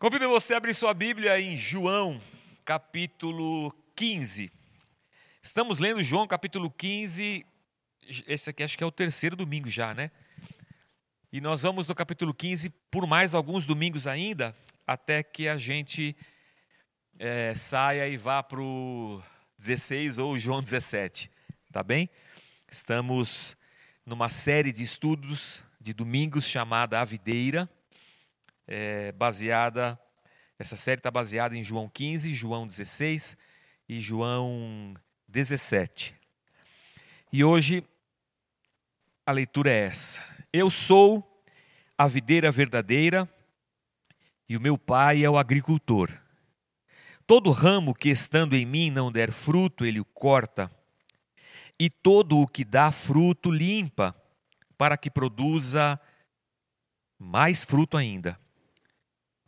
Convido você a abrir sua Bíblia em João, capítulo 15. Estamos lendo João, capítulo 15. Esse aqui acho que é o terceiro domingo já, né? E nós vamos no capítulo 15 por mais alguns domingos ainda, até que a gente é, saia e vá para o 16 ou João 17, tá bem? Estamos numa série de estudos de domingos chamada A Videira, é, baseada, essa série está baseada em João 15, João 16 e João 17. E hoje a leitura é essa: Eu sou a videira verdadeira e o meu pai é o agricultor. Todo ramo que estando em mim não der fruto, ele o corta e todo o que dá fruto limpa, para que produza mais fruto ainda.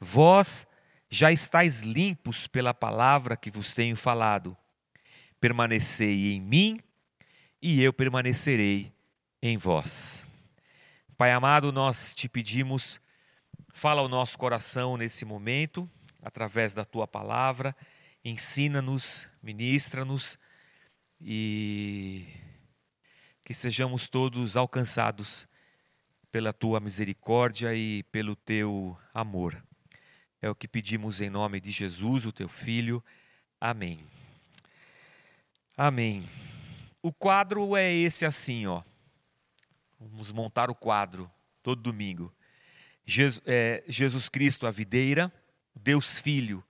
Vós já estáis limpos pela palavra que vos tenho falado. Permanecei em mim e eu permanecerei em vós. Pai amado, nós te pedimos, fala ao nosso coração nesse momento, através da tua palavra, ensina-nos, ministra-nos e que sejamos todos alcançados pela tua misericórdia e pelo teu amor. É o que pedimos em nome de Jesus, o teu filho. Amém. Amém. O quadro é esse assim, ó. Vamos montar o quadro todo domingo. Jesus, é, Jesus Cristo, a videira. Deus Filho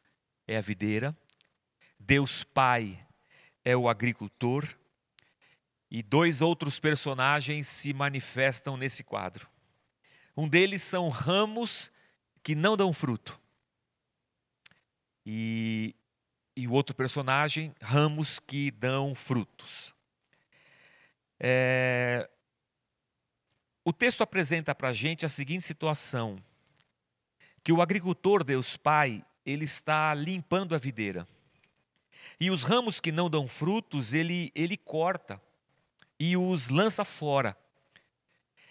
é a videira. Deus Pai é o agricultor e dois outros personagens se manifestam nesse quadro. Um deles são ramos que não dão fruto. E, e o outro personagem, ramos que dão frutos. É, o texto apresenta para a gente a seguinte situação: que o agricultor, Deus Pai, ele está limpando a videira. E os ramos que não dão frutos, ele, ele corta e os lança fora.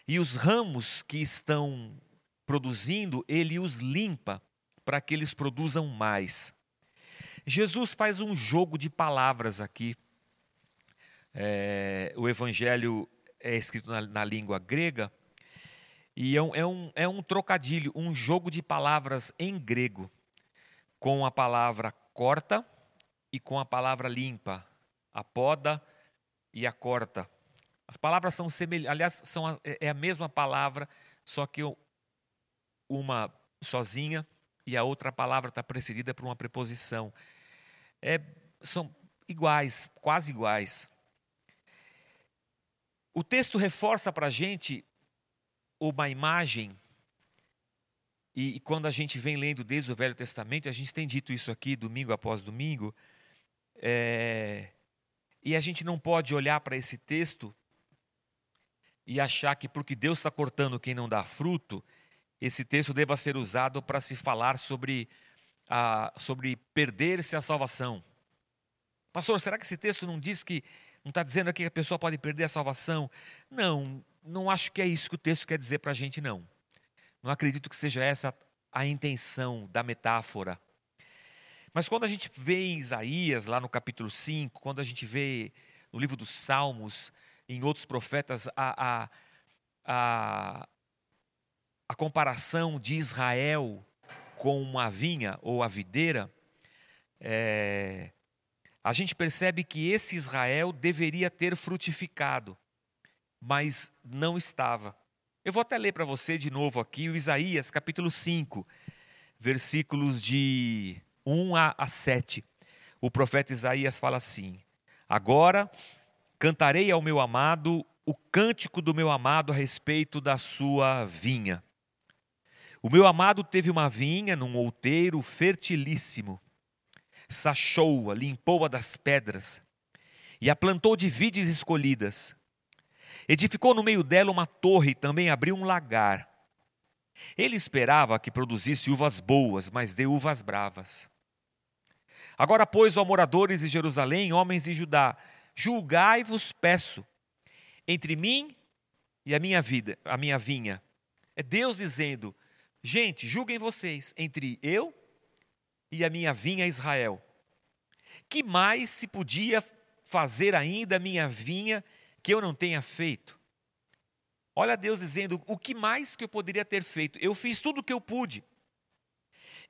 E os ramos que estão produzindo, ele os limpa para que eles produzam mais. Jesus faz um jogo de palavras aqui. É, o evangelho é escrito na, na língua grega e é um, é, um, é um trocadilho, um jogo de palavras em grego, com a palavra corta e com a palavra limpa, a poda e a corta. As palavras são semelhantes, aliás, são a, é, é a mesma palavra, só que uma sozinha e a outra palavra está precedida por uma preposição. É, são iguais, quase iguais. O texto reforça para a gente uma imagem e, e, quando a gente vem lendo desde o Velho Testamento, a gente tem dito isso aqui domingo após domingo, é, e a gente não pode olhar para esse texto e achar que porque Deus está cortando quem não dá fruto, esse texto deva ser usado para se falar sobre, a, sobre perder-se a salvação. Pastor, será que esse texto não diz que, não está dizendo aqui que a pessoa pode perder a salvação? Não, não acho que é isso que o texto quer dizer para a gente, não. Não acredito que seja essa a intenção da metáfora. Mas quando a gente vê em Isaías, lá no capítulo 5, quando a gente vê no livro dos Salmos, em outros profetas, a, a, a, a comparação de Israel com uma vinha ou a videira, é, a gente percebe que esse Israel deveria ter frutificado, mas não estava. Eu vou até ler para você de novo aqui o Isaías capítulo 5, versículos de 1 a 7. O profeta Isaías fala assim: Agora cantarei ao meu amado o cântico do meu amado a respeito da sua vinha. O meu amado teve uma vinha num outeiro fertilíssimo. Sachou-a, limpou-a das pedras e a plantou de vides escolhidas. Edificou no meio dela uma torre e também abriu um lagar. Ele esperava que produzisse uvas boas, mas deu uvas bravas. Agora, pois, ó moradores de Jerusalém, homens de Judá, julgai-vos, peço, entre mim e a minha vida, a minha vinha. É Deus dizendo: gente, julguem vocês entre eu e a minha vinha Israel. Que mais se podia fazer ainda a minha vinha que eu não tenha feito? Olha Deus dizendo: o que mais que eu poderia ter feito? Eu fiz tudo o que eu pude.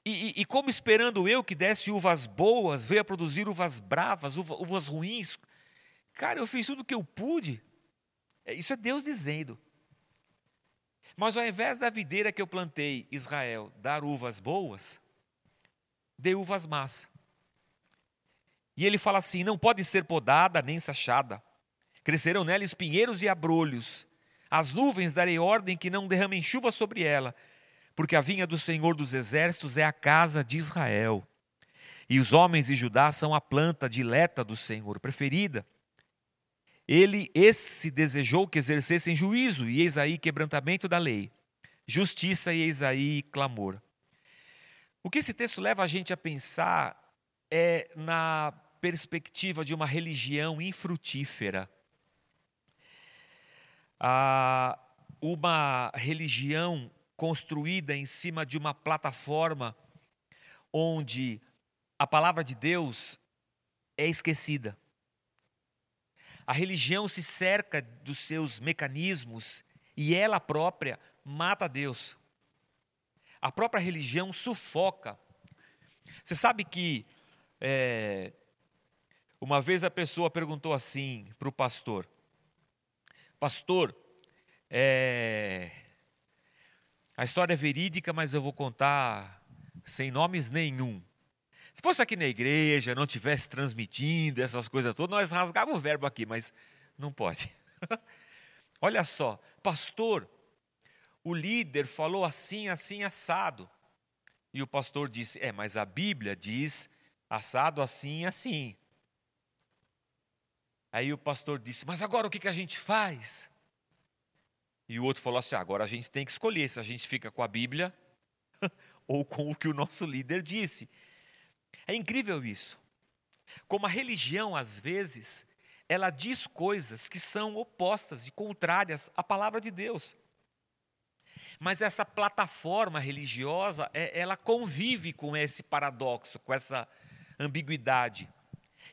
E, e, e, como esperando eu que desse uvas boas, veio a produzir uvas bravas, uvas, uvas ruins. Cara, eu fiz tudo o que eu pude. É, isso é Deus dizendo. Mas ao invés da videira que eu plantei, Israel, dar uvas boas, dê uvas más. E ele fala assim: não pode ser podada nem sachada. Crescerão nela espinheiros e abrolhos. As nuvens darei ordem que não derramem chuva sobre ela, porque a vinha do Senhor dos Exércitos é a casa de Israel. E os homens de Judá são a planta dileta do Senhor, preferida. Ele, esse desejou que exercessem juízo, e eis aí quebrantamento da lei, justiça e eis aí clamor. O que esse texto leva a gente a pensar é na perspectiva de uma religião infrutífera. Ah, uma religião construída em cima de uma plataforma onde a palavra de Deus é esquecida. A religião se cerca dos seus mecanismos e ela própria mata Deus. A própria religião sufoca. Você sabe que é, uma vez a pessoa perguntou assim para o pastor: Pastor, é, a história é verídica, mas eu vou contar sem nomes nenhum. Se fosse aqui na igreja, não tivesse transmitindo essas coisas todas, nós rasgávamos o verbo aqui, mas não pode. Olha só, pastor, o líder falou assim, assim, assado. E o pastor disse: É, mas a Bíblia diz assado assim, assim. Aí o pastor disse: Mas agora o que, que a gente faz? E o outro falou assim: agora a gente tem que escolher se a gente fica com a Bíblia ou com o que o nosso líder disse. É incrível isso. Como a religião, às vezes, ela diz coisas que são opostas e contrárias à palavra de Deus. Mas essa plataforma religiosa, é, ela convive com esse paradoxo, com essa ambiguidade.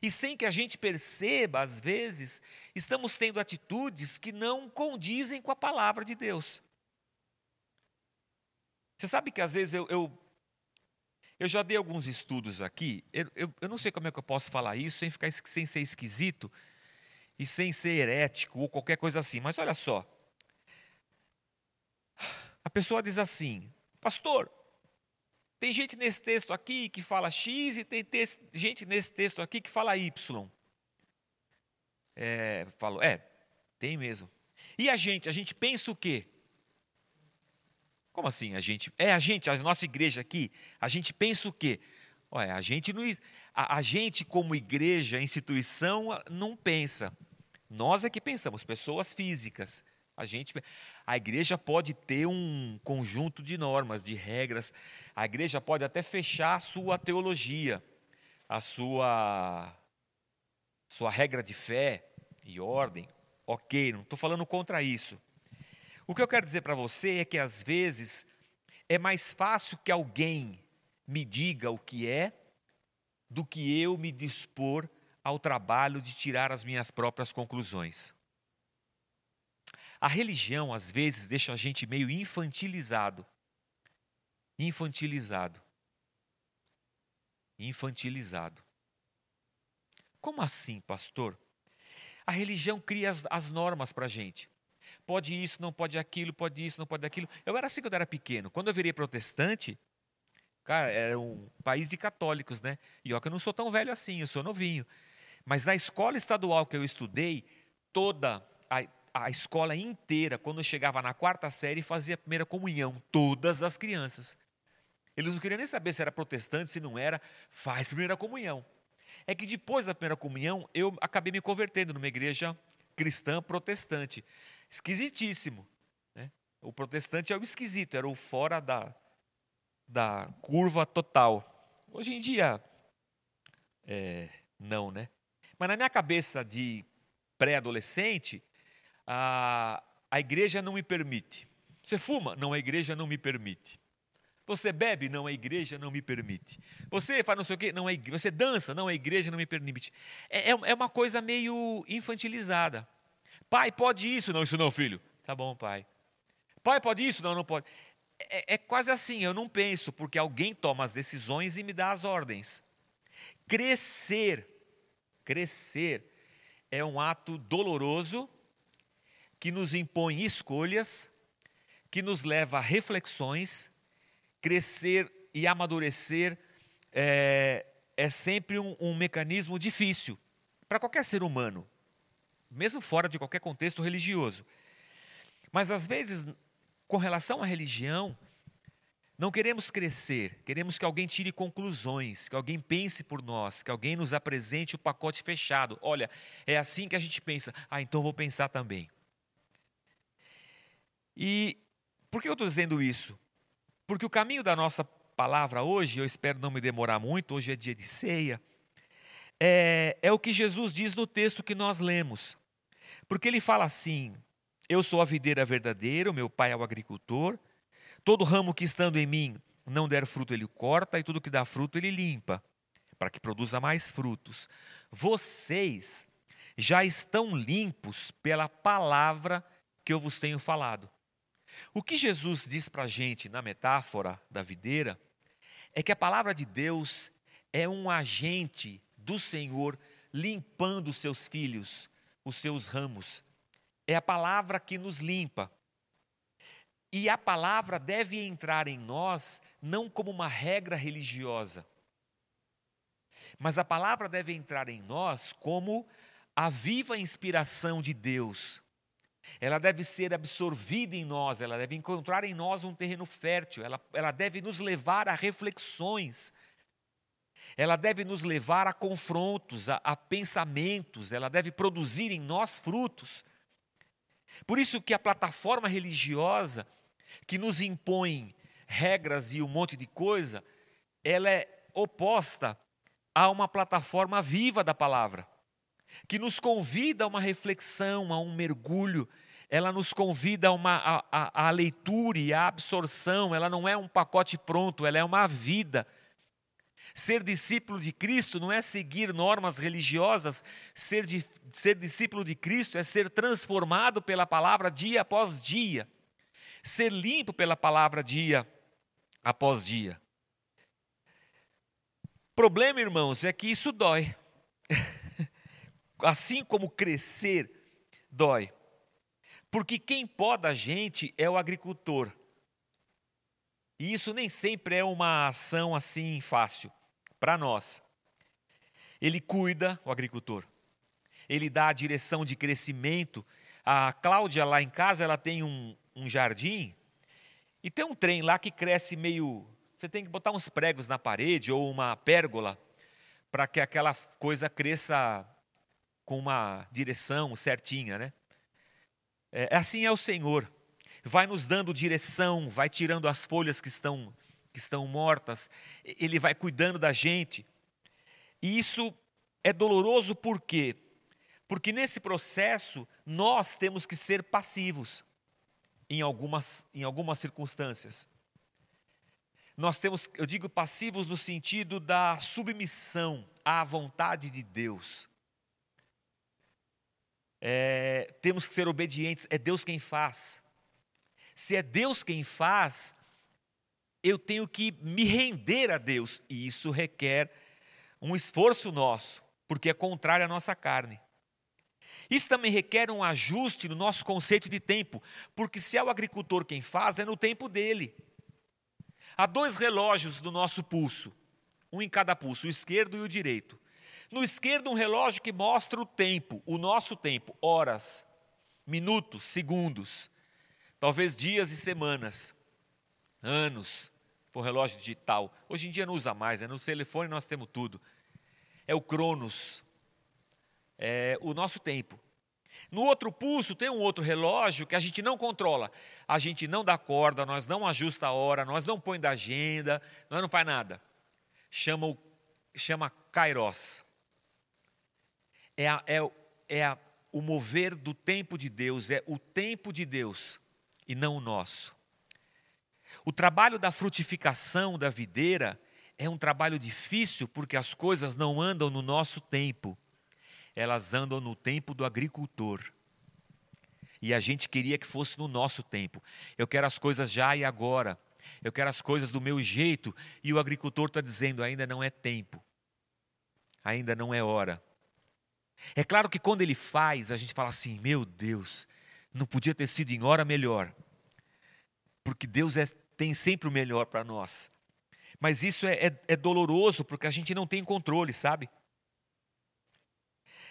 E sem que a gente perceba, às vezes, estamos tendo atitudes que não condizem com a palavra de Deus. Você sabe que às vezes eu, eu, eu já dei alguns estudos aqui, eu, eu, eu, não sei como é que eu posso falar isso sem, ficar, sem ser esquisito e sem ser herético ou qualquer coisa assim, mas olha só. A pessoa diz assim, pastor, tem gente nesse texto aqui que fala X e tem gente nesse texto aqui que fala Y. É, falo, é, tem mesmo. E a gente, a gente pensa o quê? Como assim a gente? É a gente, a nossa igreja aqui, a gente pensa o quê? Olha, a gente não, a, a gente como igreja, instituição, não pensa. Nós é que pensamos, pessoas físicas. A gente, a igreja pode ter um conjunto de normas, de regras. A igreja pode até fechar a sua teologia, a sua sua regra de fé e ordem. OK, não estou falando contra isso. O que eu quero dizer para você é que às vezes é mais fácil que alguém me diga o que é do que eu me dispor ao trabalho de tirar as minhas próprias conclusões. A religião, às vezes, deixa a gente meio infantilizado. Infantilizado. Infantilizado. Como assim, pastor? A religião cria as, as normas para a gente. Pode isso, não pode aquilo, pode isso, não pode aquilo. Eu era assim quando eu era pequeno. Quando eu virei protestante, cara, era um país de católicos, né? E ó, que eu não sou tão velho assim, eu sou novinho. Mas na escola estadual que eu estudei, toda a, a escola inteira, quando chegava na quarta série, fazia a primeira comunhão, todas as crianças. Eles não queriam nem saber se era protestante, se não era, faz primeira comunhão. É que depois da primeira comunhão, eu acabei me convertendo numa igreja cristã protestante. Esquisitíssimo. Né? O protestante é o esquisito, era o fora da, da curva total. Hoje em dia, é, não, né? Mas na minha cabeça de pré-adolescente, a, a igreja não me permite. Você fuma? Não, a igreja não me permite. Você bebe? Não, a igreja não me permite. Você faz não sei o quê? Não, a igreja. Você dança? Não, a igreja não me permite. É, é, é uma coisa meio infantilizada. Pai, pode isso? Não, isso não, filho. Tá bom, pai. Pai, pode isso? Não, não pode. É, é quase assim, eu não penso, porque alguém toma as decisões e me dá as ordens. Crescer, crescer é um ato doloroso que nos impõe escolhas, que nos leva a reflexões. Crescer e amadurecer é, é sempre um, um mecanismo difícil para qualquer ser humano, mesmo fora de qualquer contexto religioso. Mas às vezes com relação à religião, não queremos crescer, queremos que alguém tire conclusões, que alguém pense por nós, que alguém nos apresente o pacote fechado. Olha, é assim que a gente pensa. Ah, então vou pensar também. E por que eu estou dizendo isso? Porque o caminho da nossa palavra hoje, eu espero não me demorar muito, hoje é dia de ceia, é, é o que Jesus diz no texto que nós lemos. Porque ele fala assim: eu sou a videira verdadeira, o meu pai é o agricultor. Todo ramo que estando em mim não der fruto, ele corta, e tudo que dá fruto, ele limpa, para que produza mais frutos. Vocês já estão limpos pela palavra que eu vos tenho falado. O que Jesus diz para a gente na metáfora da videira é que a palavra de Deus é um agente do Senhor limpando os seus filhos, os seus ramos, é a palavra que nos limpa. E a palavra deve entrar em nós não como uma regra religiosa, mas a palavra deve entrar em nós como a viva inspiração de Deus. Ela deve ser absorvida em nós, ela deve encontrar em nós um terreno fértil, ela, ela deve nos levar a reflexões, ela deve nos levar a confrontos, a, a pensamentos, ela deve produzir em nós frutos. Por isso que a plataforma religiosa que nos impõe regras e um monte de coisa, ela é oposta a uma plataforma viva da palavra, que nos convida a uma reflexão, a um mergulho, ela nos convida a uma a, a, a leitura e a absorção, ela não é um pacote pronto, ela é uma vida Ser discípulo de Cristo não é seguir normas religiosas, ser, de, ser discípulo de Cristo é ser transformado pela palavra dia após dia, ser limpo pela palavra dia após dia. Problema, irmãos, é que isso dói. assim como crescer dói. Porque quem poda a gente é o agricultor. E isso nem sempre é uma ação assim fácil para nós. Ele cuida, o agricultor. Ele dá a direção de crescimento. A Cláudia, lá em casa, ela tem um, um jardim e tem um trem lá que cresce meio. Você tem que botar uns pregos na parede ou uma pérgola para que aquela coisa cresça com uma direção certinha, né? É, assim é o Senhor. Vai nos dando direção, vai tirando as folhas que estão que estão mortas, Ele vai cuidando da gente. E isso é doloroso por quê? Porque nesse processo nós temos que ser passivos em algumas, em algumas circunstâncias. Nós temos, eu digo passivos no sentido da submissão à vontade de Deus. É, temos que ser obedientes, é Deus quem faz. Se é Deus quem faz, eu tenho que me render a Deus, e isso requer um esforço nosso, porque é contrário à nossa carne. Isso também requer um ajuste no nosso conceito de tempo, porque se é o agricultor quem faz, é no tempo dele. Há dois relógios do nosso pulso, um em cada pulso, o esquerdo e o direito. No esquerdo, um relógio que mostra o tempo, o nosso tempo, horas, minutos, segundos, talvez dias e semanas anos, for relógio digital. Hoje em dia não usa mais, né? no telefone nós temos tudo. É o Cronos, é o nosso tempo. No outro pulso tem um outro relógio que a gente não controla. A gente não dá corda, nós não ajusta a hora, nós não põe da agenda, nós não faz nada. Chama, o, chama Kairos. É, a, é, é a, o mover do tempo de Deus, é o tempo de Deus e não o nosso. O trabalho da frutificação da videira é um trabalho difícil porque as coisas não andam no nosso tempo, elas andam no tempo do agricultor. E a gente queria que fosse no nosso tempo. Eu quero as coisas já e agora. Eu quero as coisas do meu jeito. E o agricultor está dizendo: ainda não é tempo. Ainda não é hora. É claro que quando ele faz, a gente fala assim: meu Deus, não podia ter sido em hora melhor. Porque Deus é, tem sempre o melhor para nós. Mas isso é, é, é doloroso porque a gente não tem controle, sabe?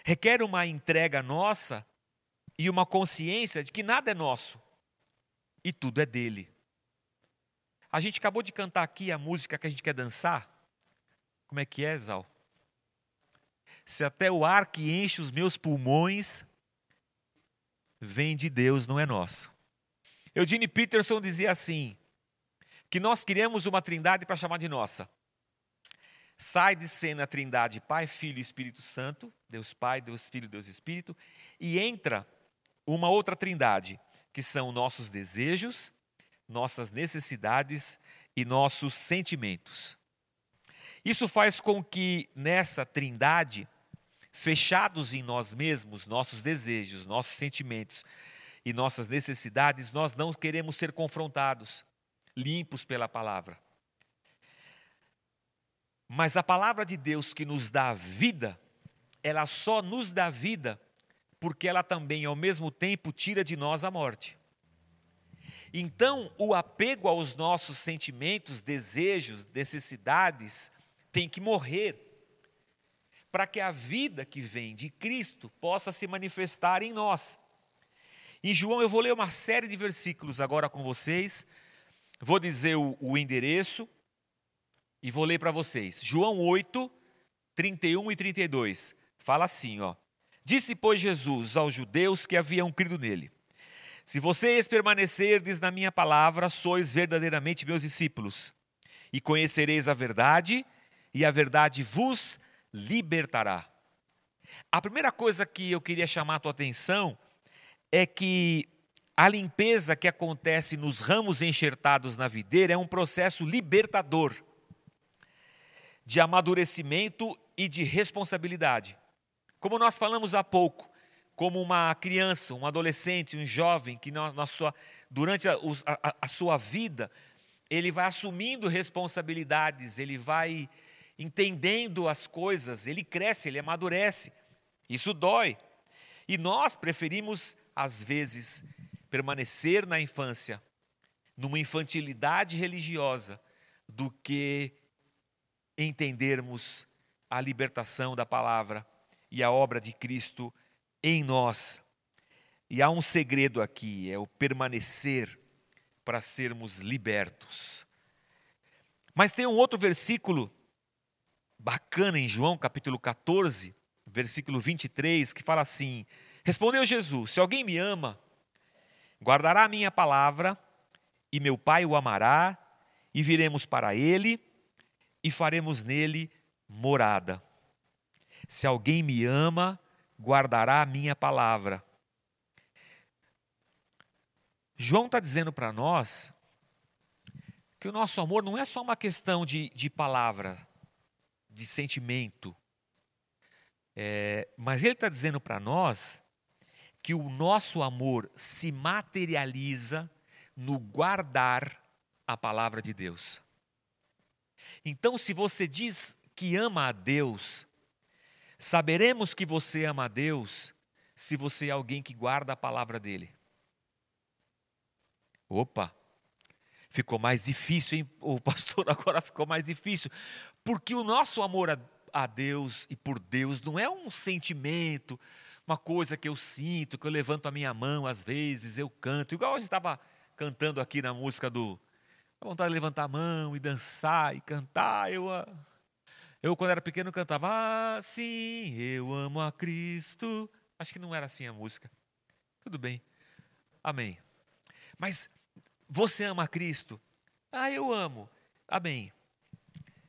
Requer uma entrega nossa e uma consciência de que nada é nosso e tudo é dele. A gente acabou de cantar aqui a música que a gente quer dançar. Como é que é, Zal? Se até o ar que enche os meus pulmões vem de Deus, não é nosso. Eugene Peterson dizia assim: que nós queremos uma trindade para chamar de nossa. Sai de cena a trindade Pai, Filho e Espírito Santo, Deus Pai, Deus Filho, Deus Espírito, e entra uma outra trindade, que são nossos desejos, nossas necessidades e nossos sentimentos. Isso faz com que nessa trindade, fechados em nós mesmos, nossos desejos, nossos sentimentos e nossas necessidades, nós não queremos ser confrontados limpos pela palavra. Mas a palavra de Deus que nos dá vida, ela só nos dá vida porque ela também, ao mesmo tempo, tira de nós a morte. Então, o apego aos nossos sentimentos, desejos, necessidades, tem que morrer, para que a vida que vem de Cristo possa se manifestar em nós. Em João, eu vou ler uma série de versículos agora com vocês, Vou dizer o, o endereço e vou ler para vocês. João 8, 31 e 32. Fala assim, ó. Disse, pois, Jesus aos judeus que haviam crido nele: Se vocês permanecerdes na minha palavra, sois verdadeiramente meus discípulos, e conhecereis a verdade, e a verdade vos libertará. A primeira coisa que eu queria chamar a tua atenção é que a limpeza que acontece nos ramos enxertados na videira é um processo libertador de amadurecimento e de responsabilidade. Como nós falamos há pouco, como uma criança, um adolescente, um jovem que na, na sua, durante a, a, a sua vida ele vai assumindo responsabilidades, ele vai entendendo as coisas, ele cresce, ele amadurece. Isso dói. E nós preferimos, às vezes, permanecer na infância, numa infantilidade religiosa, do que entendermos a libertação da palavra e a obra de Cristo em nós. E há um segredo aqui, é o permanecer para sermos libertos. Mas tem um outro versículo bacana em João capítulo 14, versículo 23, que fala assim: Respondeu Jesus: Se alguém me ama, Guardará a minha palavra, e meu Pai o amará, e viremos para ele, e faremos nele morada. Se alguém me ama, guardará a minha palavra. João está dizendo para nós que o nosso amor não é só uma questão de, de palavra, de sentimento, é, mas ele está dizendo para nós que o nosso amor se materializa no guardar a palavra de Deus. Então, se você diz que ama a Deus, saberemos que você ama a Deus se você é alguém que guarda a palavra dele. Opa, ficou mais difícil, hein? O pastor agora ficou mais difícil, porque o nosso amor a, a Deus e por Deus não é um sentimento, uma coisa que eu sinto, que eu levanto a minha mão às vezes, eu canto, igual a gente estava cantando aqui na música do. A vontade de levantar a mão e dançar e cantar. Eu, ah, eu quando era pequeno, cantava, ah, sim, eu amo a Cristo. Acho que não era assim a música. Tudo bem. Amém. Mas você ama a Cristo? Ah, eu amo. Amém.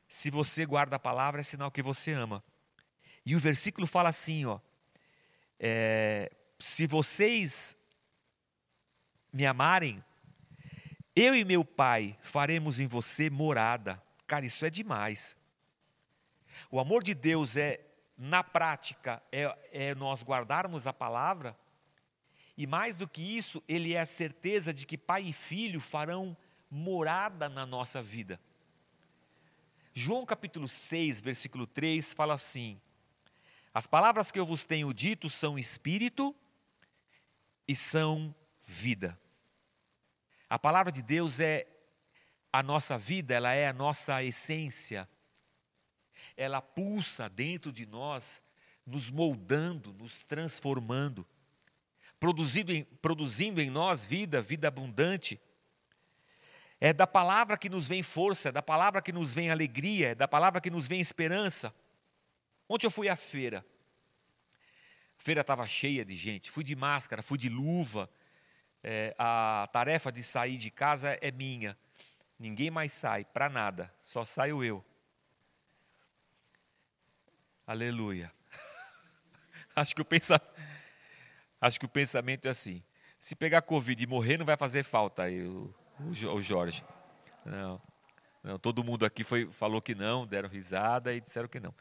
Se você guarda a palavra, é sinal que você ama. E o versículo fala assim, ó é, se vocês me amarem, Eu e meu pai faremos em você morada. Cara, isso é demais. O amor de Deus é, na prática, é, é nós guardarmos a palavra, e mais do que isso, ele é a certeza de que pai e filho farão morada na nossa vida. João capítulo 6, versículo 3 fala assim: As palavras que eu vos tenho dito são espírito e são vida. A palavra de Deus é a nossa vida, ela é a nossa essência. Ela pulsa dentro de nós, nos moldando, nos transformando, produzindo em, produzindo em nós vida, vida abundante. É da palavra que nos vem força, é da palavra que nos vem alegria, é da palavra que nos vem esperança. Ontem eu fui à feira. A feira estava cheia de gente. Fui de máscara, fui de luva. É, a tarefa de sair de casa é minha. Ninguém mais sai para nada, só saio eu. Aleluia. Acho que, o pensa... Acho que o pensamento é assim: se pegar Covid e morrer, não vai fazer falta aí, o, o Jorge. Não, não, todo mundo aqui foi, falou que não, deram risada e disseram que não.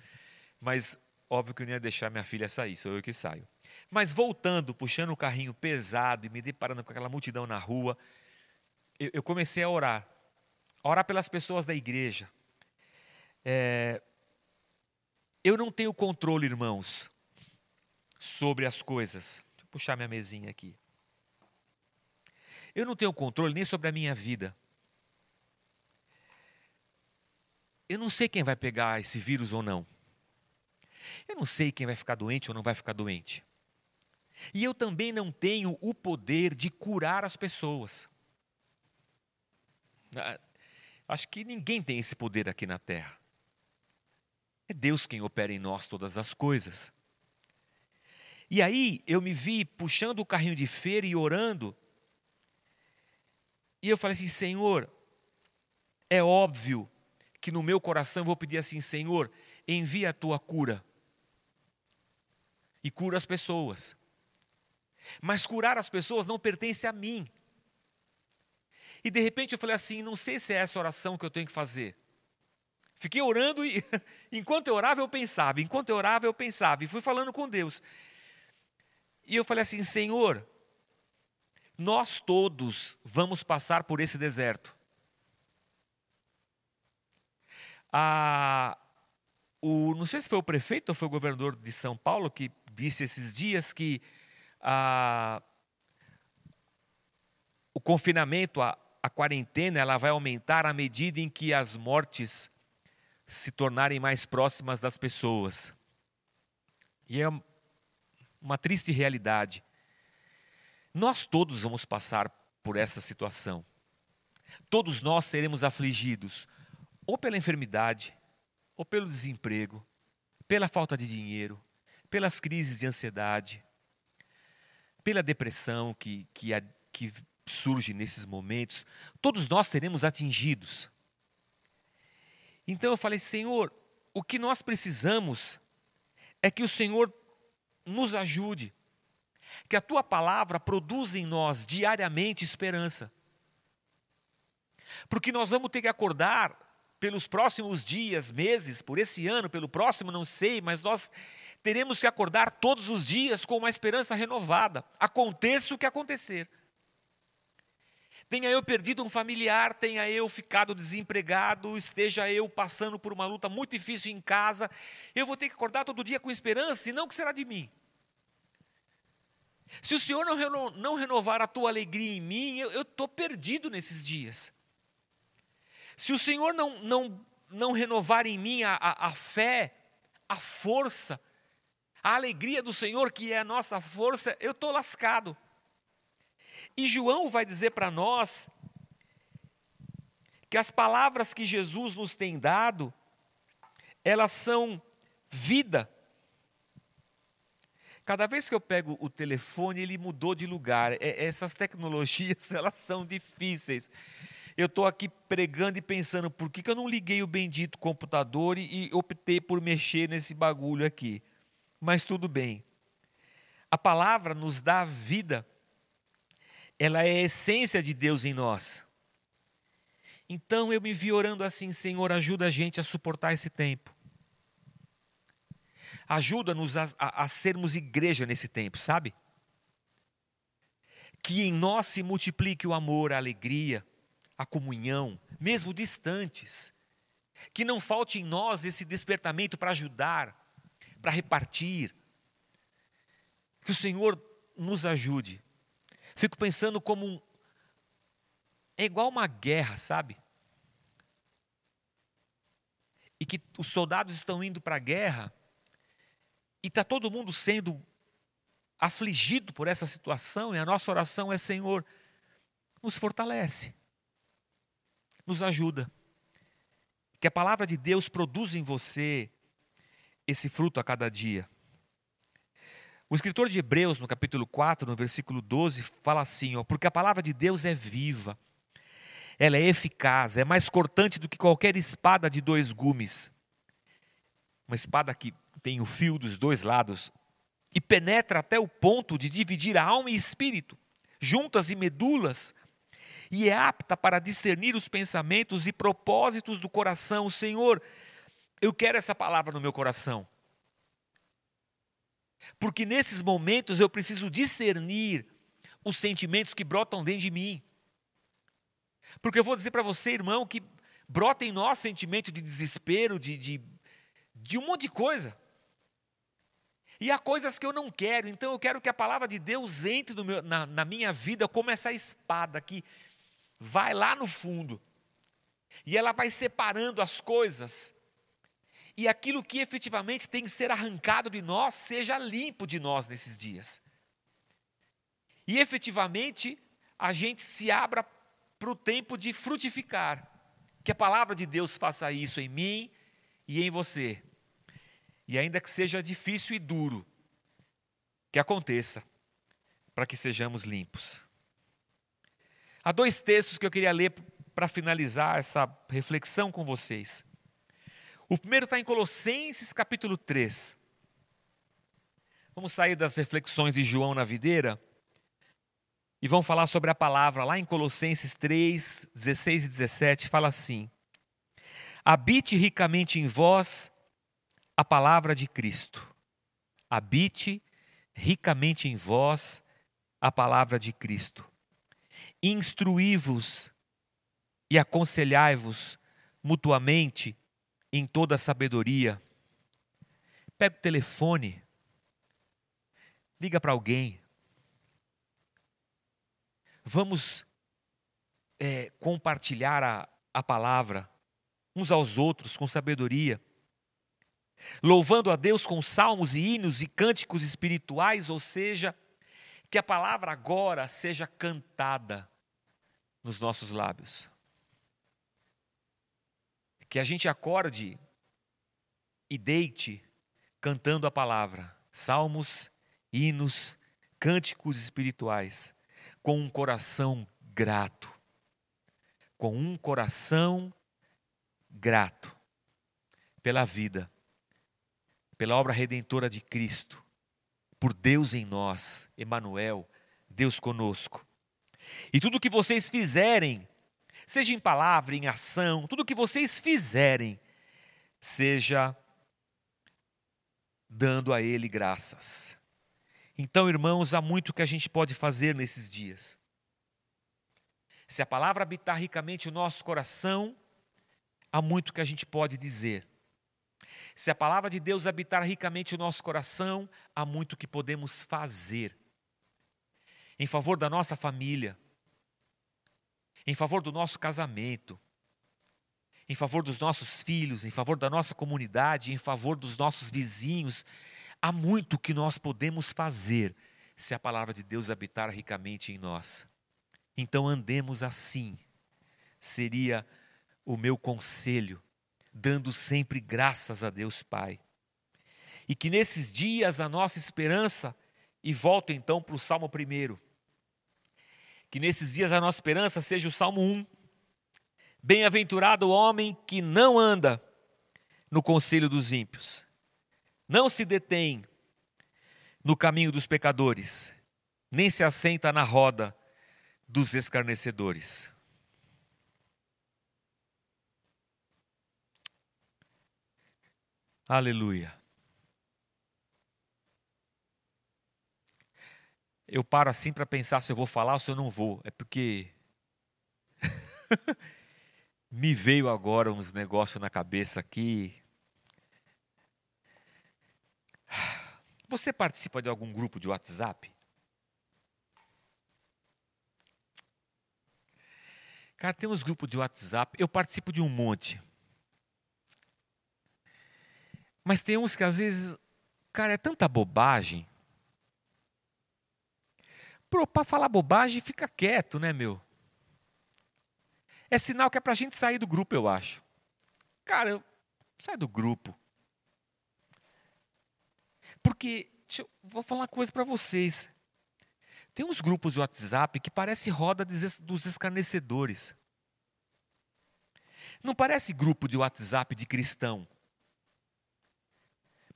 Mas óbvio que eu não ia deixar minha filha sair, sou eu que saio. Mas voltando, puxando o carrinho pesado e me deparando com aquela multidão na rua, eu, eu comecei a orar orar pelas pessoas da igreja. É, eu não tenho controle, irmãos, sobre as coisas. Deixa eu puxar minha mesinha aqui. Eu não tenho controle nem sobre a minha vida. Eu não sei quem vai pegar esse vírus ou não. Eu não sei quem vai ficar doente ou não vai ficar doente. E eu também não tenho o poder de curar as pessoas. Ah, Acho que ninguém tem esse poder aqui na terra. É Deus quem opera em nós todas as coisas. E aí eu me vi puxando o carrinho de feira e orando. E eu falei assim: Senhor, é óbvio que no meu coração eu vou pedir assim: Senhor, envia a tua cura. E cura as pessoas. Mas curar as pessoas não pertence a mim. E de repente eu falei assim: não sei se é essa oração que eu tenho que fazer. Fiquei orando e enquanto eu orava eu pensava, enquanto eu orava eu pensava, e fui falando com Deus. E eu falei assim: Senhor, nós todos vamos passar por esse deserto. Ah, o, não sei se foi o prefeito ou foi o governador de São Paulo que disse esses dias que o confinamento, a, a quarentena ela vai aumentar à medida em que as mortes se tornarem mais próximas das pessoas. E é uma triste realidade. Nós todos vamos passar por essa situação. Todos nós seremos afligidos, ou pela enfermidade, ou pelo desemprego, pela falta de dinheiro, pelas crises de ansiedade, pela depressão que, que, que surge nesses momentos, todos nós seremos atingidos. Então eu falei, Senhor, o que nós precisamos é que o Senhor nos ajude, que a tua palavra produza em nós diariamente esperança. Porque nós vamos ter que acordar pelos próximos dias, meses, por esse ano, pelo próximo, não sei, mas nós teremos que acordar todos os dias com uma esperança renovada, aconteça o que acontecer tenha eu perdido um familiar, tenha eu ficado desempregado, esteja eu passando por uma luta muito difícil em casa, eu vou ter que acordar todo dia com esperança, e não que será de mim. Se o Senhor não, não renovar a tua alegria em mim, eu estou perdido nesses dias. Se o Senhor não, não, não renovar em mim a, a, a fé, a força, a alegria do Senhor, que é a nossa força, eu estou lascado. E João vai dizer para nós que as palavras que Jesus nos tem dado, elas são vida. Cada vez que eu pego o telefone, ele mudou de lugar. É, essas tecnologias, elas são difíceis. Eu estou aqui pregando e pensando, por que, que eu não liguei o bendito computador e, e optei por mexer nesse bagulho aqui? Mas tudo bem. A palavra nos dá vida ela é a essência de Deus em nós. Então eu me vi orando assim, Senhor, ajuda a gente a suportar esse tempo. Ajuda-nos a, a, a sermos igreja nesse tempo, sabe? Que em nós se multiplique o amor, a alegria, a comunhão, mesmo distantes. Que não falte em nós esse despertamento para ajudar, para repartir. Que o Senhor nos ajude. Fico pensando como um, é igual uma guerra, sabe? E que os soldados estão indo para a guerra e está todo mundo sendo afligido por essa situação, e a nossa oração é: Senhor, nos fortalece, nos ajuda. Que a palavra de Deus produza em você esse fruto a cada dia. O escritor de Hebreus, no capítulo 4, no versículo 12, fala assim: ó, porque a palavra de Deus é viva ela é eficaz, é mais cortante do que qualquer espada de dois gumes. Uma espada que tem o fio dos dois lados e penetra até o ponto de dividir a alma e espírito, juntas e medulas, e é apta para discernir os pensamentos e propósitos do coração. Senhor, eu quero essa palavra no meu coração. Porque nesses momentos eu preciso discernir os sentimentos que brotam dentro de mim. Porque eu vou dizer para você, irmão, que brota em nós sentimento de desespero, de, de, de um monte de coisa. E há coisas que eu não quero, então eu quero que a palavra de Deus entre meu, na, na minha vida como essa espada que vai lá no fundo. E ela vai separando as coisas. E aquilo que efetivamente tem que ser arrancado de nós, seja limpo de nós nesses dias. E efetivamente a gente se abra para o tempo de frutificar. Que a palavra de Deus faça isso em mim e em você. E ainda que seja difícil e duro, que aconteça, para que sejamos limpos. Há dois textos que eu queria ler para finalizar essa reflexão com vocês. O primeiro está em Colossenses capítulo 3. Vamos sair das reflexões de João na videira e vão falar sobre a palavra lá em Colossenses 3, 16 e 17, fala assim: Habite ricamente em vós a palavra de Cristo. Habite ricamente em vós a palavra de Cristo. Instruí-vos e aconselhai-vos mutuamente em toda sabedoria. Pega o telefone, liga para alguém, Vamos é, compartilhar a, a palavra uns aos outros com sabedoria, louvando a Deus com salmos e hinos e cânticos espirituais, ou seja, que a palavra agora seja cantada nos nossos lábios. Que a gente acorde e deite cantando a palavra, salmos, hinos, cânticos espirituais com um coração grato. Com um coração grato pela vida, pela obra redentora de Cristo, por Deus em nós, Emanuel, Deus conosco. E tudo que vocês fizerem, seja em palavra, em ação, tudo que vocês fizerem, seja dando a Ele graças. Então, irmãos, há muito que a gente pode fazer nesses dias. Se a palavra habitar ricamente o nosso coração, há muito que a gente pode dizer. Se a palavra de Deus habitar ricamente o nosso coração, há muito que podemos fazer. Em favor da nossa família, em favor do nosso casamento, em favor dos nossos filhos, em favor da nossa comunidade, em favor dos nossos vizinhos, Há muito que nós podemos fazer se a palavra de Deus habitar ricamente em nós. Então andemos assim, seria o meu conselho, dando sempre graças a Deus Pai. E que nesses dias a nossa esperança, e volto então para o Salmo primeiro, que nesses dias a nossa esperança seja o Salmo 1. Bem-aventurado o homem que não anda no conselho dos ímpios, não se detém no caminho dos pecadores, nem se assenta na roda dos escarnecedores. Aleluia. Eu paro assim para pensar se eu vou falar ou se eu não vou. É porque me veio agora uns negócios na cabeça aqui. Você participa de algum grupo de WhatsApp? Cara, tem uns grupos de WhatsApp, eu participo de um monte. Mas tem uns que às vezes, cara, é tanta bobagem. Para falar bobagem, fica quieto, né, meu? É sinal que é para a gente sair do grupo, eu acho. Cara, eu, sai do grupo. Porque, eu, vou falar uma coisa para vocês. Tem uns grupos de WhatsApp que parece roda dos escarnecedores. Não parece grupo de WhatsApp de cristão.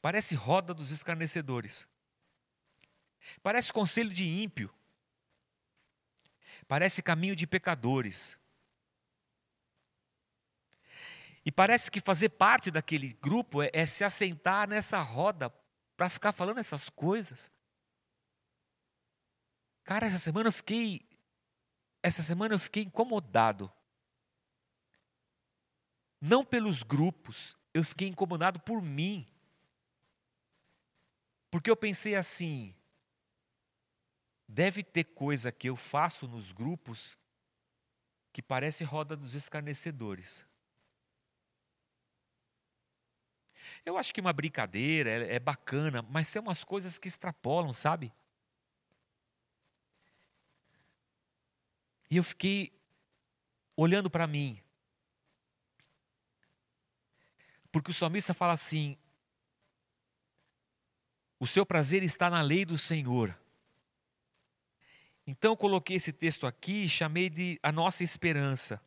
Parece roda dos escarnecedores. Parece conselho de ímpio. Parece caminho de pecadores. E parece que fazer parte daquele grupo é, é se assentar nessa roda para ficar falando essas coisas. Cara, essa semana eu fiquei essa semana eu fiquei incomodado. Não pelos grupos, eu fiquei incomodado por mim. Porque eu pensei assim, deve ter coisa que eu faço nos grupos que parece roda dos escarnecedores. Eu acho que uma brincadeira é, é bacana, mas são umas coisas que extrapolam, sabe? E eu fiquei olhando para mim. Porque o salmista fala assim: o seu prazer está na lei do Senhor. Então eu coloquei esse texto aqui e chamei de a nossa esperança.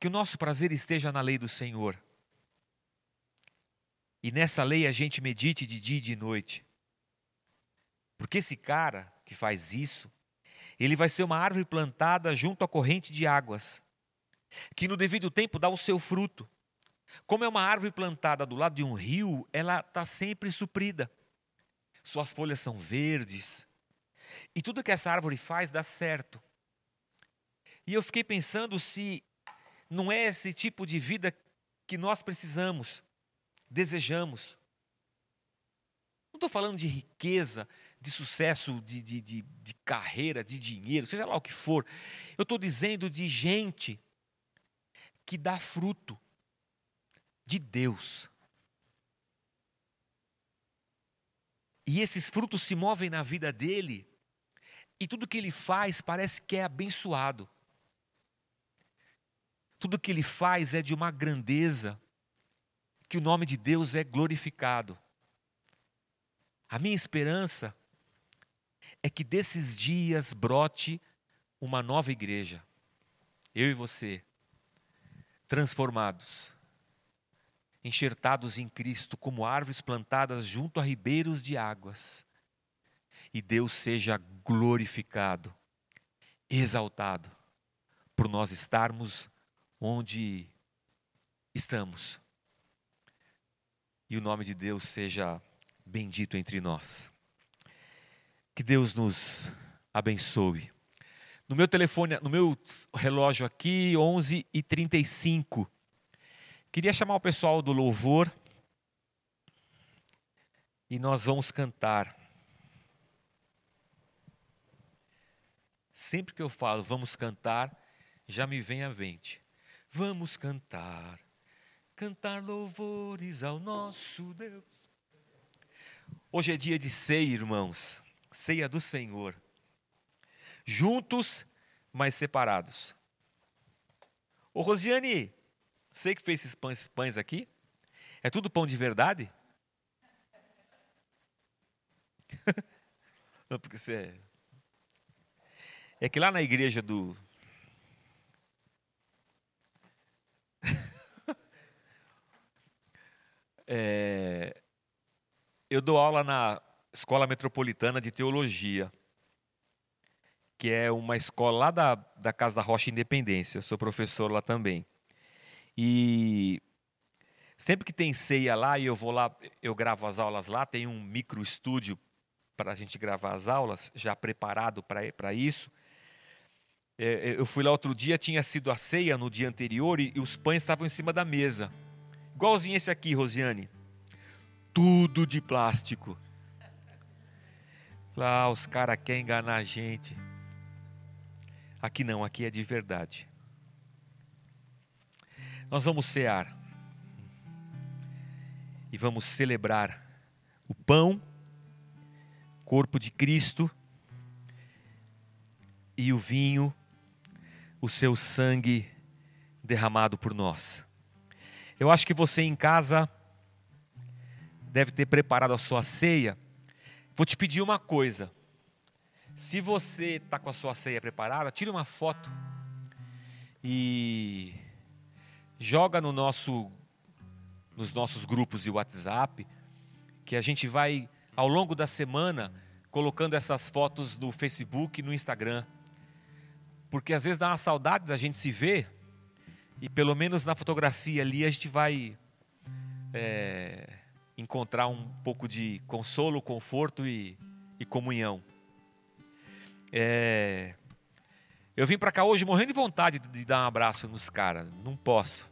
Que o nosso prazer esteja na lei do Senhor. E nessa lei a gente medite de dia e de noite. Porque esse cara que faz isso, ele vai ser uma árvore plantada junto à corrente de águas, que no devido tempo dá o seu fruto. Como é uma árvore plantada do lado de um rio, ela está sempre suprida. Suas folhas são verdes. E tudo que essa árvore faz dá certo. E eu fiquei pensando se não é esse tipo de vida que nós precisamos, desejamos. Não estou falando de riqueza, de sucesso, de, de, de, de carreira, de dinheiro, seja lá o que for. Eu estou dizendo de gente que dá fruto de Deus. E esses frutos se movem na vida dele, e tudo que ele faz parece que é abençoado. Tudo que ele faz é de uma grandeza, que o nome de Deus é glorificado. A minha esperança é que desses dias brote uma nova igreja. Eu e você, transformados, enxertados em Cristo como árvores plantadas junto a ribeiros de águas. E Deus seja glorificado, exaltado, por nós estarmos onde estamos. E o nome de Deus seja bendito entre nós. Que Deus nos abençoe. No meu telefone, no meu relógio aqui, 11 e 35. Queria chamar o pessoal do louvor e nós vamos cantar. Sempre que eu falo vamos cantar, já me vem à mente. Vamos cantar, cantar louvores ao nosso Deus. Hoje é dia de ceia, irmãos ceia do Senhor, juntos, mas separados. Ô Rosiane, sei que fez esses pães, pães aqui, é tudo pão de verdade? Não, porque você é... que lá na igreja do. é... Eu dou aula na Escola Metropolitana de Teologia, que é uma escola lá da, da Casa da Rocha Independência. Eu sou professor lá também. E Sempre que tem ceia lá e eu vou lá, eu gravo as aulas lá, tem um micro estúdio para a gente gravar as aulas, já preparado para isso. É, é, eu fui lá outro dia, tinha sido a ceia no dia anterior e, e os pães estavam em cima da mesa. Igualzinho esse aqui, Rosiane. Tudo de plástico. Lá os caras querem enganar a gente. Aqui não, aqui é de verdade. Nós vamos cear e vamos celebrar o pão, corpo de Cristo, e o vinho, o seu sangue derramado por nós. Eu acho que você em casa deve ter preparado a sua ceia. Vou te pedir uma coisa. Se você está com a sua ceia preparada, tire uma foto e joga no nosso, nos nossos grupos de WhatsApp, que a gente vai, ao longo da semana, colocando essas fotos no Facebook e no Instagram. Porque às vezes dá uma saudade da gente se ver, e pelo menos na fotografia ali a gente vai é, encontrar um pouco de consolo, conforto e, e comunhão. É, eu vim para cá hoje morrendo de vontade de dar um abraço nos caras, não posso.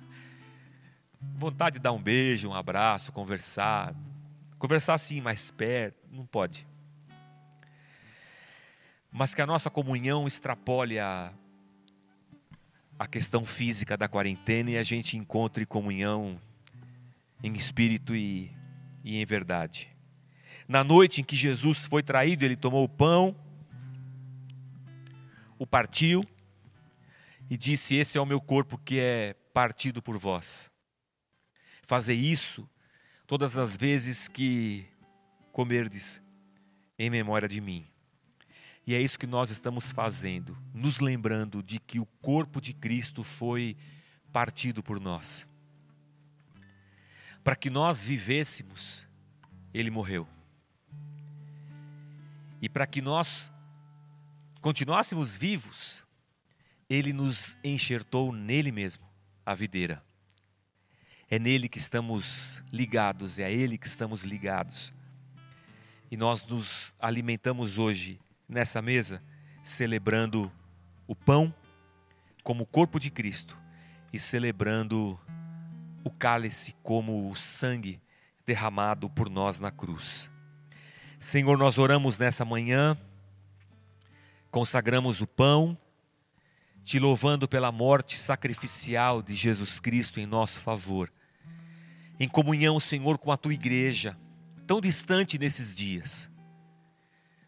vontade de dar um beijo, um abraço, conversar. Conversar assim, mais perto, não pode. Mas que a nossa comunhão extrapole a, a questão física da quarentena e a gente encontre comunhão em espírito e, e em verdade. Na noite em que Jesus foi traído, ele tomou o pão, o partiu e disse: Esse é o meu corpo que é partido por vós. Fazer isso todas as vezes que comerdes em memória de mim. E é isso que nós estamos fazendo, nos lembrando de que o corpo de Cristo foi partido por nós. Para que nós vivêssemos, ele morreu. E para que nós continuássemos vivos, ele nos enxertou nele mesmo, a videira. É nele que estamos ligados, é a ele que estamos ligados. E nós nos alimentamos hoje nessa mesa, celebrando o pão como o corpo de Cristo e celebrando o cálice como o sangue derramado por nós na cruz. Senhor, nós oramos nessa manhã, consagramos o pão, te louvando pela morte sacrificial de Jesus Cristo em nosso favor. Em comunhão, Senhor, com a tua igreja, tão distante nesses dias,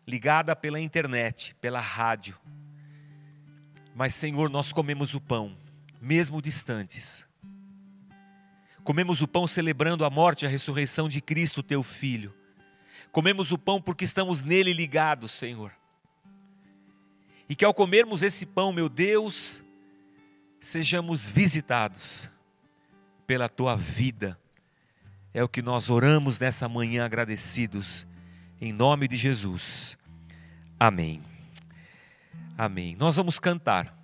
ligada pela internet, pela rádio. Mas, Senhor, nós comemos o pão, mesmo distantes. Comemos o pão celebrando a morte e a ressurreição de Cristo, teu Filho. Comemos o pão porque estamos nele ligados, Senhor e que ao comermos esse pão, meu Deus, sejamos visitados pela tua vida. É o que nós oramos nessa manhã agradecidos, em nome de Jesus. Amém. Amém. Nós vamos cantar.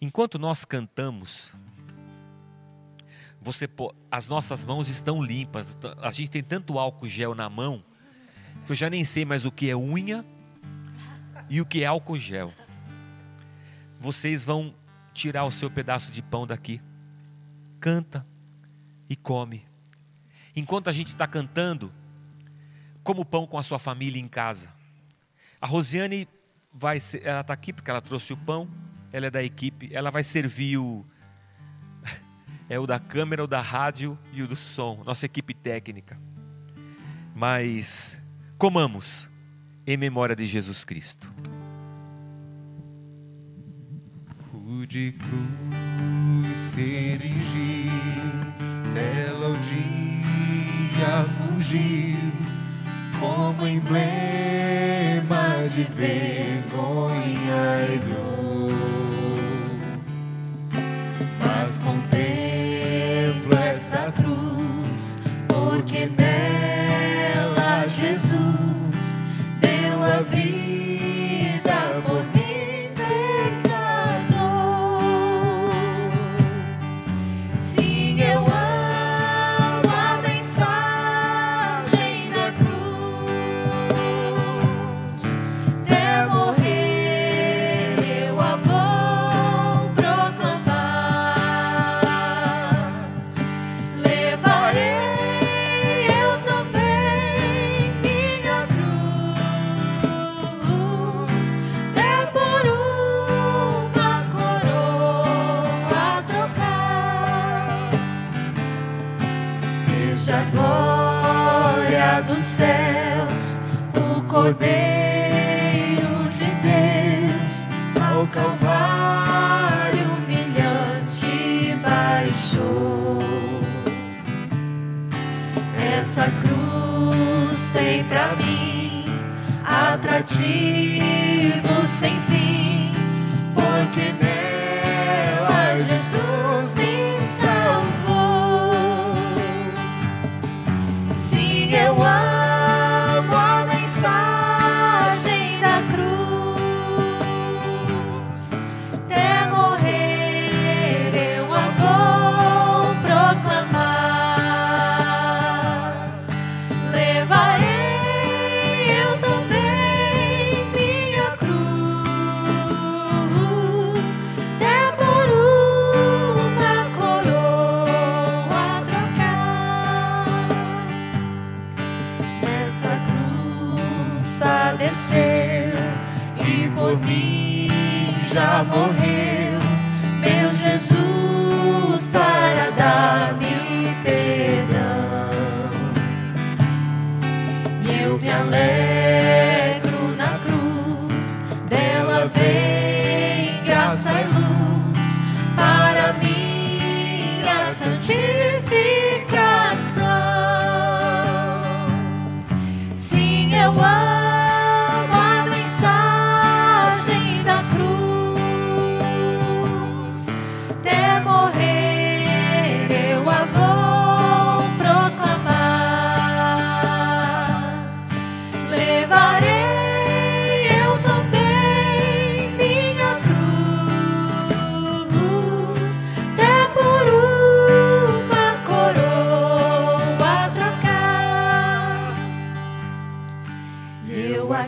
Enquanto nós cantamos, você as nossas mãos estão limpas. A gente tem tanto álcool gel na mão que eu já nem sei mais o que é unha e o que é álcool gel. Vocês vão tirar o seu pedaço de pão daqui, canta e come. Enquanto a gente está cantando, como pão com a sua família em casa. A Rosiane vai, ela está aqui porque ela trouxe o pão, ela é da equipe, ela vai servir o é o da câmera, o da rádio e o do som, nossa equipe técnica. Mas comamos em memória de Jesus Cristo. de cruz se erigir, nela o dia como emblema de vergonha e dor. Mas contemplo pra mim. Atrativo sem fim, já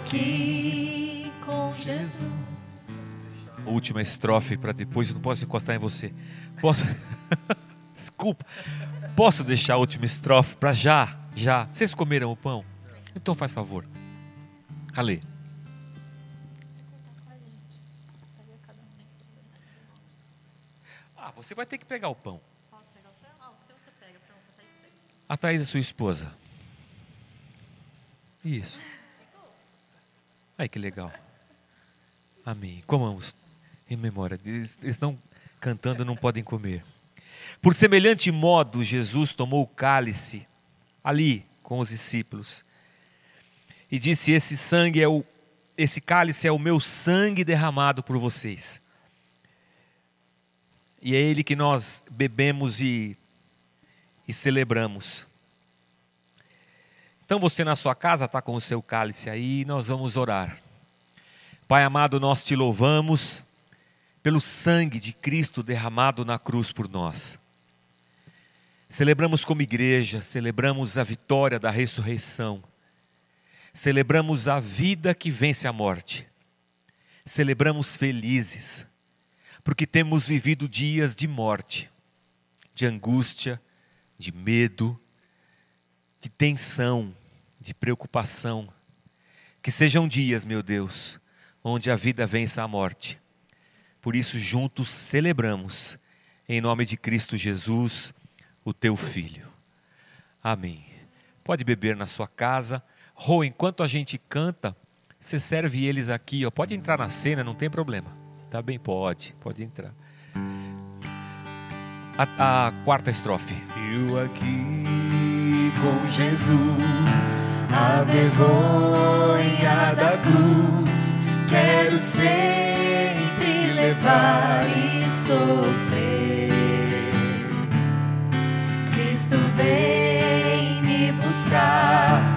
aqui com Jesus. Última estrofe para depois, eu não posso encostar em você. Posso? Desculpa. Posso deixar a última estrofe para já? Já. Vocês comeram o pão? Então faz favor. Ale. Ah, você vai ter que pegar o pão. A Thaís é sua esposa. Isso. Ai, que legal. Amém. Comamos em memória. Eles, eles estão cantando, não podem comer. Por semelhante modo, Jesus tomou o cálice ali com os discípulos e disse: Esse sangue é o, esse cálice é o meu sangue derramado por vocês. E é ele que nós bebemos e, e celebramos. Então você na sua casa está com o seu cálice aí, nós vamos orar. Pai amado, nós te louvamos pelo sangue de Cristo derramado na cruz por nós. Celebramos como igreja, celebramos a vitória da ressurreição, celebramos a vida que vence a morte, celebramos felizes, porque temos vivido dias de morte, de angústia, de medo, de tensão, de preocupação. Que sejam dias, meu Deus, onde a vida vença a morte. Por isso, juntos celebramos, em nome de Cristo Jesus, o teu Filho. Amém. Pode beber na sua casa. Rô, enquanto a gente canta, você serve eles aqui. Ó. Pode entrar na cena, não tem problema. Tá bem? Pode, pode entrar. A, a quarta estrofe. Eu aqui com Jesus, a vergonha da cruz, quero sempre levar e sofrer. Cristo vem me buscar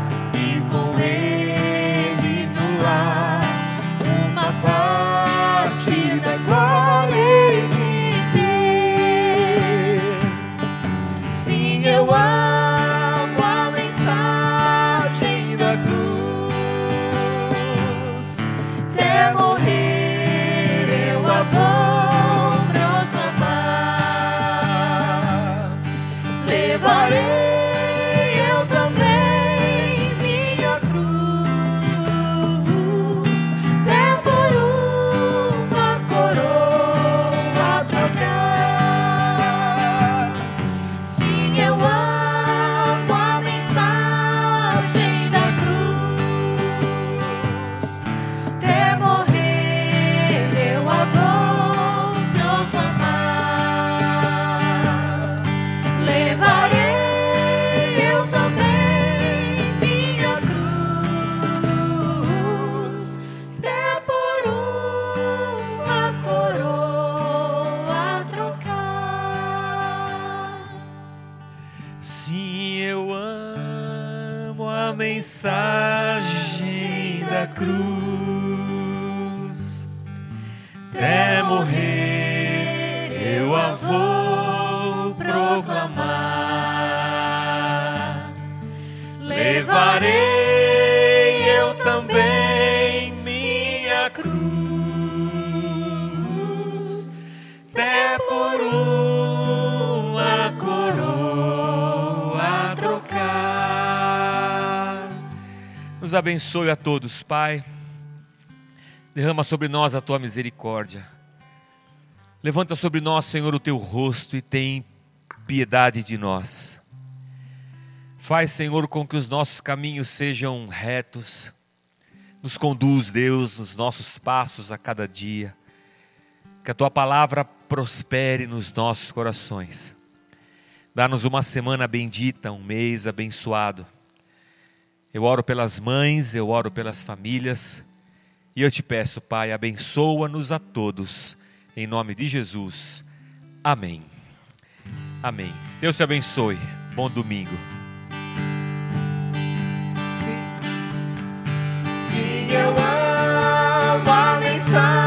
abençoe a todos, Pai. Derrama sobre nós a tua misericórdia. Levanta sobre nós, Senhor, o teu rosto e tem piedade de nós. Faz, Senhor, com que os nossos caminhos sejam retos. Nos conduz, Deus, nos nossos passos a cada dia. Que a tua palavra prospere nos nossos corações. Dá-nos uma semana bendita, um mês abençoado. Eu oro pelas mães, eu oro pelas famílias. E eu te peço, Pai, abençoa-nos a todos. Em nome de Jesus. Amém. Amém. Deus te abençoe. Bom domingo. Sim, sim eu amo a mensagem.